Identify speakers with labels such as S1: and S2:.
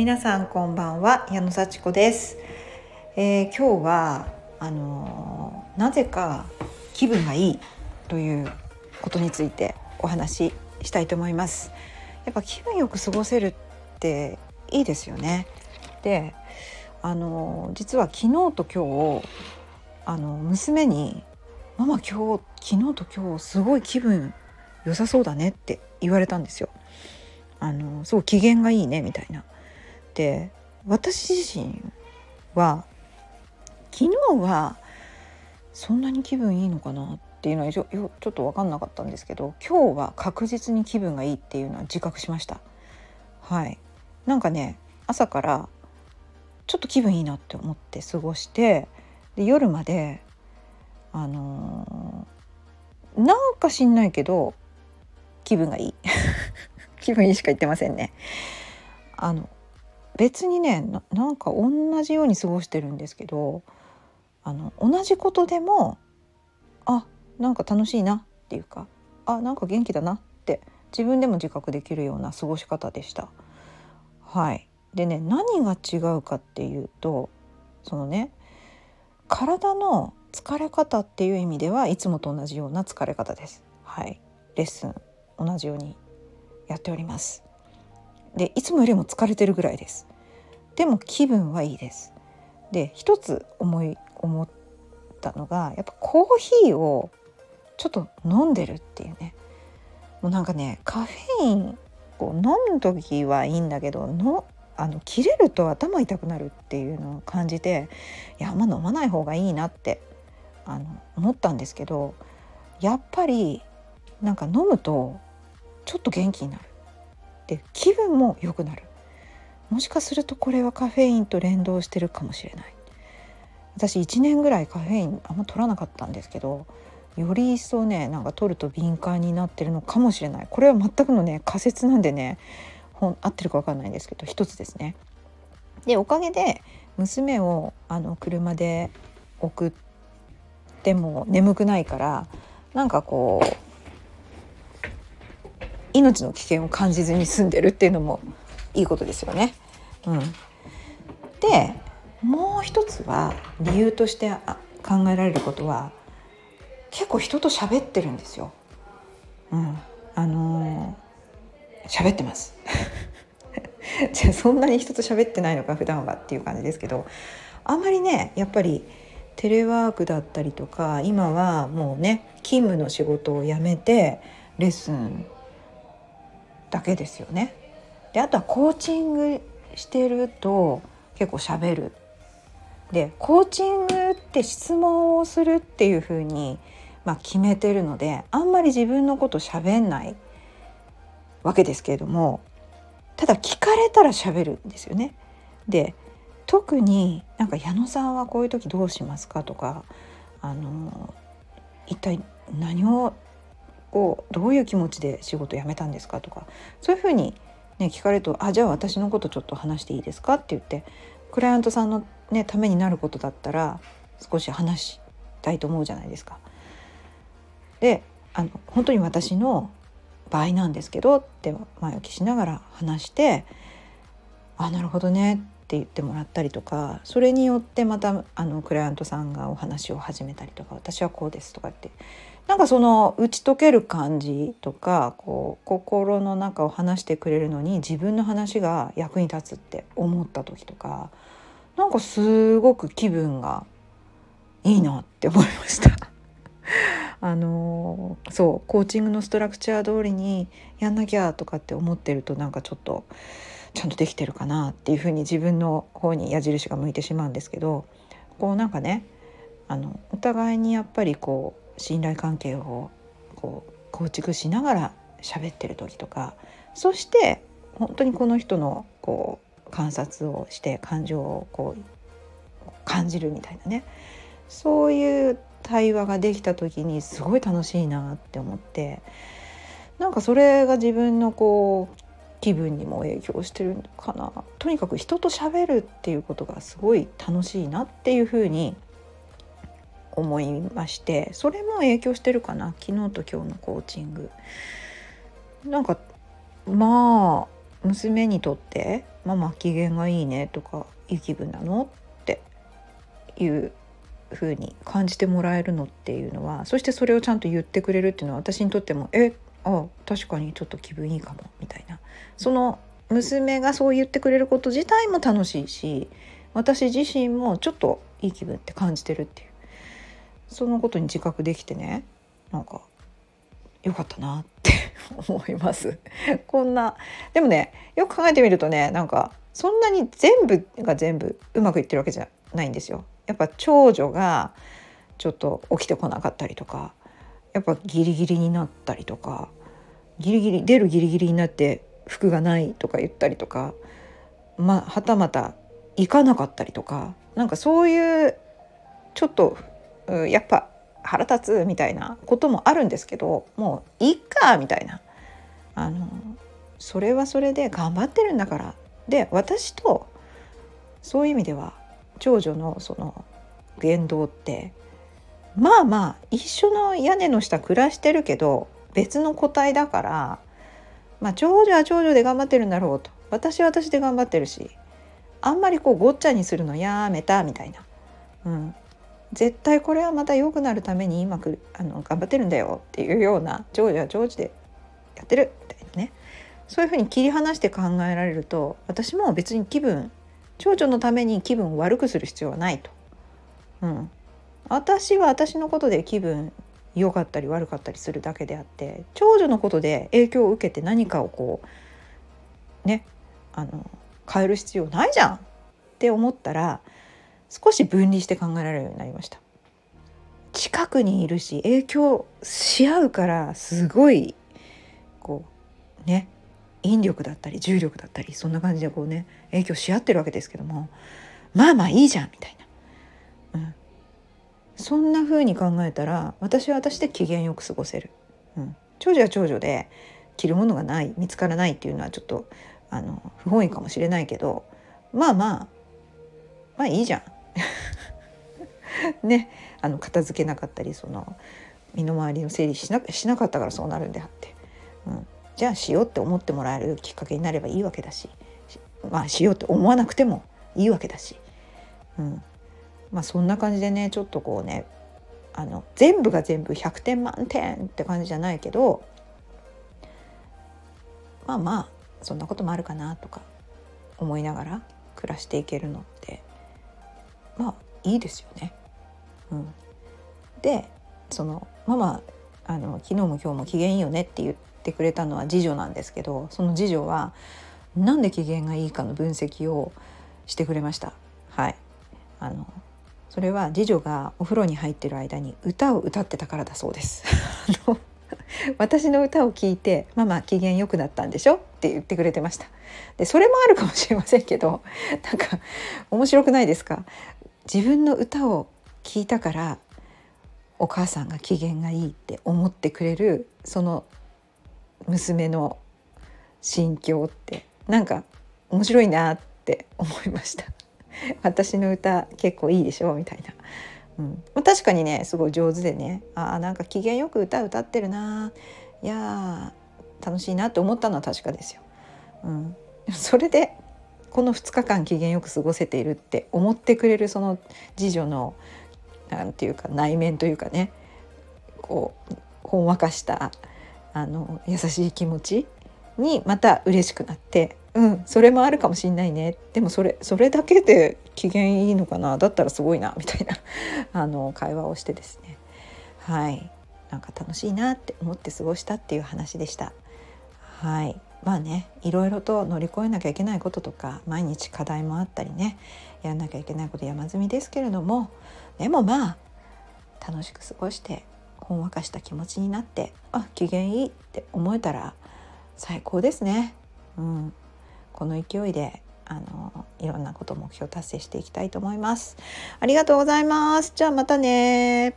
S1: 皆さんこんばんは矢野幸子です、えー、今日はあのー、なぜか気分がいいということについてお話ししたいと思いますやっぱ気分よく過ごせるっていいですよねであのー、実は昨日と今日あの娘に「ママ今日昨日と今日すごい気分良さそうだね」って言われたんですよ。あのすごい機嫌がいいねみたいな。で私自身は昨日はそんなに気分いいのかなっていうのはちょちょっと分かんなかったんですけど今日は確実に気分がいいっていうのは自覚しました。はいなんかね朝からちょっと気分いいなって思って過ごしてで夜まであのー、なんか知んないけど気分がいい 気分いいしか言ってませんね。あの別にねなんか同じように過ごしてるんですけどあの同じことでもあなんか楽しいなっていうかあなんか元気だなって自分でも自覚できるような過ごし方でした。はいでね何が違うかっていうとそのね体の疲れ方っていう意味ではいつもと同じような疲れ方です。はいレッスン同じようにやっておりますでいつもよりも疲れてるぐらいですでも気分はいいです。で一つ思い思ったのがやっぱコーヒーをちょっと飲んでるっていうね。もうなんかねカフェインこう飲む時はいいんだけどのあの切れると頭痛くなるっていうのを感じていやあんま飲まない方がいいなってあの思ったんですけどやっぱりなんか飲むとちょっと元気になる。で気分も良くなる。もしかするとこれはカフェインと連動してるかもしれない私1年ぐらいカフェインあんま取らなかったんですけどより一層ねなんか取ると敏感になってるのかもしれないこれは全くのね仮説なんでね合ってるか分かんないんですけど一つですね。でおかげで娘をあの車で送っても眠くないからなんかこう命の危険を感じずに済んでるっていうのもいいことですよね。うん、でもう一つは理由として考えられることは結構人と喋ってるんですよ。うん、あのー、喋ってます。じゃあそんなに人と喋ってないのか普段はっていう感じですけどあんまりねやっぱりテレワークだったりとか今はもうね勤務の仕事を辞めてレッスンだけですよね。であとはコーチングしてると結構しゃべる。でコーチングって質問をするっていう風にまあ、決めてるのであんまり自分のことしゃべんないわけですけれどもただ聞かれたらしゃべるんですよね。で特になんか矢野さんはこういう時どうしますかとかあの一体何ををどういう気持ちで仕事辞めたんですかとかそういうふうに、ね、聞かれると「あじゃあ私のことちょっと話していいですか?」って言ってクライアントさんの、ね、ためになることだったら少し話したいと思うじゃないですか。であの本当に私の場合なんですけどって前置きしながら話して「あなるほどね」って言ってもらったりとかそれによってまたあのクライアントさんがお話を始めたりとか「私はこうです」とかってなんかその打ち解ける感じとかこう心の中を話してくれるのに自分の話が役に立つって思った時とかなんかすごく気分がいいなって思いました。あのそうコーチングのストラクチャー通りにやんなきゃとかって思ってるとなんかちょっとちゃんとできてるかなっていうふうに自分の方に矢印が向いてしまうんですけどこうなんかねあのお互いにやっぱりこう信頼関係をこう構築しながら喋ってる時とかそして本当にこの人のこう観察をして感情をこう感じるみたいなね。そういう対話ができた時にすごい楽しいなって思ってなんかそれが自分のこう気分にも影響してるかなとにかく人と喋るっていうことがすごい楽しいなっていうふうに思いましてそれも影響してるかな昨日と今日のコーチング。なんかまあ娘にとって「ママ機嫌がいいね」とか「いい気分なの?」っていう風に感じてもらえるのっていうのはそしてそれをちゃんと言ってくれるっていうのは私にとっても「えあ確かにちょっと気分いいかも」みたいな。その娘がそう言ってくれること自体も楽しいし私自身もちょっといい気分って感じてるっていう。そのことに自覚できてねなんかよかったなって 思います。こんな。でもねよく考えてみるとねなんかそんなに全部が全部うまくいってるわけじゃないんですよ。やっぱ長女がちょっと起きてこなかったりとかやっぱギリギリになったりとかギリギリ出るギリギリになって服がないとか言ったりとかまはたまた行かなかったりとかなんかそういうちょっとやっぱ腹立つみたいなこともあるんですけどもういっかみたいな。あのそれはそれで頑張ってるんだから。で私とそういう意味では長女のその言動ってまあまあ一緒の屋根の下暮らしてるけど別の個体だから、まあ、長女は長女で頑張ってるんだろうと。私は私で頑張ってるしあんまりこうごっちゃにするのやめたみたいな、うん、絶対これはまた良くなるために今くあの頑張ってるんだよっていうような長女は長女でやってるみたいなね。そういうふうに切り離して考えられると私も別に気分長女のために気分を悪くする必要はないと。うん、私は私のことで気分良かったり悪かったりするだけであって長女のことで影響を受けて何かをこうねあの変える必要ないじゃんって思ったら少し分離して考えられるようになりました。近くにいるし影響し合うからすごいこうね引力だったり重力だったりそんな感じでこうね影響し合ってるわけですけどもまあまあいいじゃんみたいな、うん、そんな風に考えたら私は私で機嫌よく過ごせる、うん、長女は長女で着るものがない見つからないっていうのはちょっとあの不本意かもしれないけどまあまあまあいいじゃん。ね。あの片付けなかったりその身の回りの整理しなしなかったからそうなるんであって、うん、じゃあしようって思ってもらえるきっかけになればいいわけだしまあしようって思わなくてもいいわけだし、うん、まあそんな感じでねちょっとこうねあの全部が全部100点満点って感じじゃないけどまあまあそんなこともあるかなとか思いながら暮らしていけるのってまあいいですよね。うん、でそのママあの昨日も今日も機嫌いいよねって言ってくれたのは次女なんですけどその次女はなんで機嫌がいいかの分析をしてくれました。はいあのそれは次女がお風呂に入ってる間に歌を歌ってたからだそうです。私の歌を聴いて「ママ機嫌良くなったんでしょ?」って言ってくれてましたでそれもあるかもしれませんけどなんか面白くないですか？自分の歌を聴いたからお母さんが機嫌がいいって思ってくれるその娘の心境ってなんか面白いなって思いました 私の歌結構いいでしょみたいな、うん、確かにねすごい上手でね。あなんか機嫌よく歌歌ってるな。いや楽しいなって思ったのは確かですよ。うん、それでこの2日間機嫌よく過ごせているって思ってくれるその次女の何て言うか内面というかね。こうほんわかしたあの優しい気持ちにまた嬉しくなってうんそれもあるかもしんないね。でもそれそれだけで機嫌いいのかな。だったらすごいなみたいな。あの会話をしてですね。はい。なんか楽しいなって思って過ごしたっていう話でした。はい。まあねいろいろと乗り越えなきゃいけないこととか毎日課題もあったりねやんなきゃいけないこと山積みですけれどもでもまあ楽しく過ごしてほんわかした気持ちになってあ機嫌いいって思えたら最高ですね。うん、この勢いであのいろんなこと目標達成していきたいと思います。ありがとうございます。じゃあまたね